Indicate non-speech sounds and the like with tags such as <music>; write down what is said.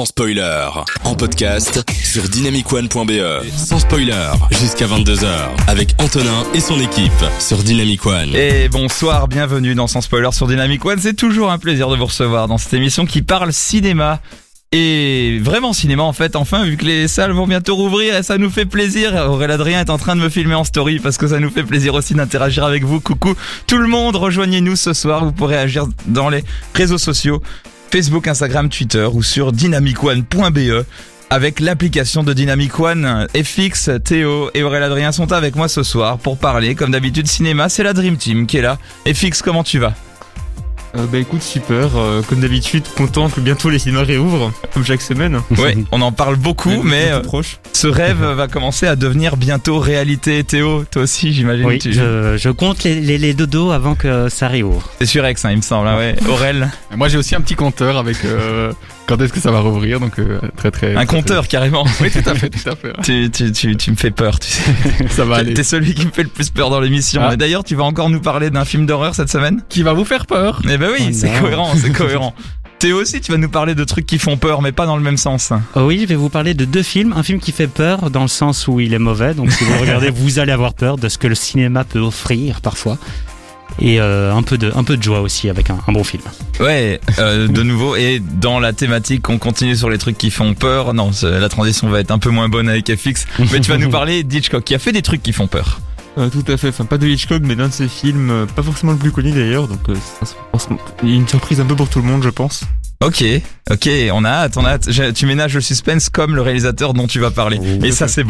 sans spoiler. En podcast sur dynamicone.be. Sans spoiler, jusqu'à 22h. Avec Antonin et son équipe sur Dynamic One. Et bonsoir, bienvenue dans Sans Spoiler sur Dynamic One. C'est toujours un plaisir de vous recevoir dans cette émission qui parle cinéma. Et vraiment cinéma en fait, enfin vu que les salles vont bientôt rouvrir et ça nous fait plaisir. Aurélien Adrien est en train de me filmer en story parce que ça nous fait plaisir aussi d'interagir avec vous. Coucou tout le monde, rejoignez-nous ce soir, vous pourrez agir dans les réseaux sociaux, Facebook, Instagram, Twitter ou sur dynamicone.be avec l'application de Dynamic One. FX, Théo et Aurélien Adrien sont avec moi ce soir pour parler comme d'habitude cinéma, c'est la Dream Team qui est là. FX, comment tu vas? Euh, bah écoute, super. euh, comme d'habitude, content que bientôt les cinémas réouvrent, comme chaque semaine. Ouais, on en parle beaucoup, mais euh, proche. ce rêve va commencer à devenir bientôt réalité. Théo, toi aussi, j'imagine. Oui, tu... je, je compte les, les, les dodos avant que ça réouvre. C'est sur X, hein, il me semble. hein, ouais. Aurel, Moi j'ai aussi un petit compteur avec euh, quand est-ce que ça va rouvrir, donc euh, très très. un très, compteur carrément. Oui, tout à fait, tout à fait. tu, tu, tu, tu me fais peur, tu sais. <laughs> Ça va aller. T'es celui qui me fait le plus peur dans l'émission. Ah. Et d'ailleurs, tu vas encore nous parler d'un film d'horreur cette semaine? Qui va vous faire peur Eh ben oui, Oh c'est cohérent, c'est cohérent. <laughs> Théo aussi, tu vas nous parler de trucs qui font peur, mais pas dans le même sens. Oh oui, je vais vous parler de deux films. Un film qui fait peur dans le sens où il est mauvais. Donc si vous le <laughs> regardez, vous allez avoir peur de ce que le cinéma peut offrir parfois. Et euh, un, peu de, un peu de joie aussi avec un, un bon film. Ouais, euh, de nouveau, et dans la thématique, on continue sur les trucs qui font peur. Non, la transition va être un peu moins bonne avec FX, mais tu vas nous <laughs> parler d'Hitchcock, qui a fait des trucs qui font peur. Euh, tout à fait. Enfin, pas de Hitchcock, mais d'un de ses films, euh, pas forcément le plus connu d'ailleurs. Donc, euh, une surprise un peu pour tout le monde, je pense. Ok, ok, on a hâte, on a hâte. Tu ménages le suspense comme le réalisateur dont tu vas parler. Oh. Et ça, c'est beau.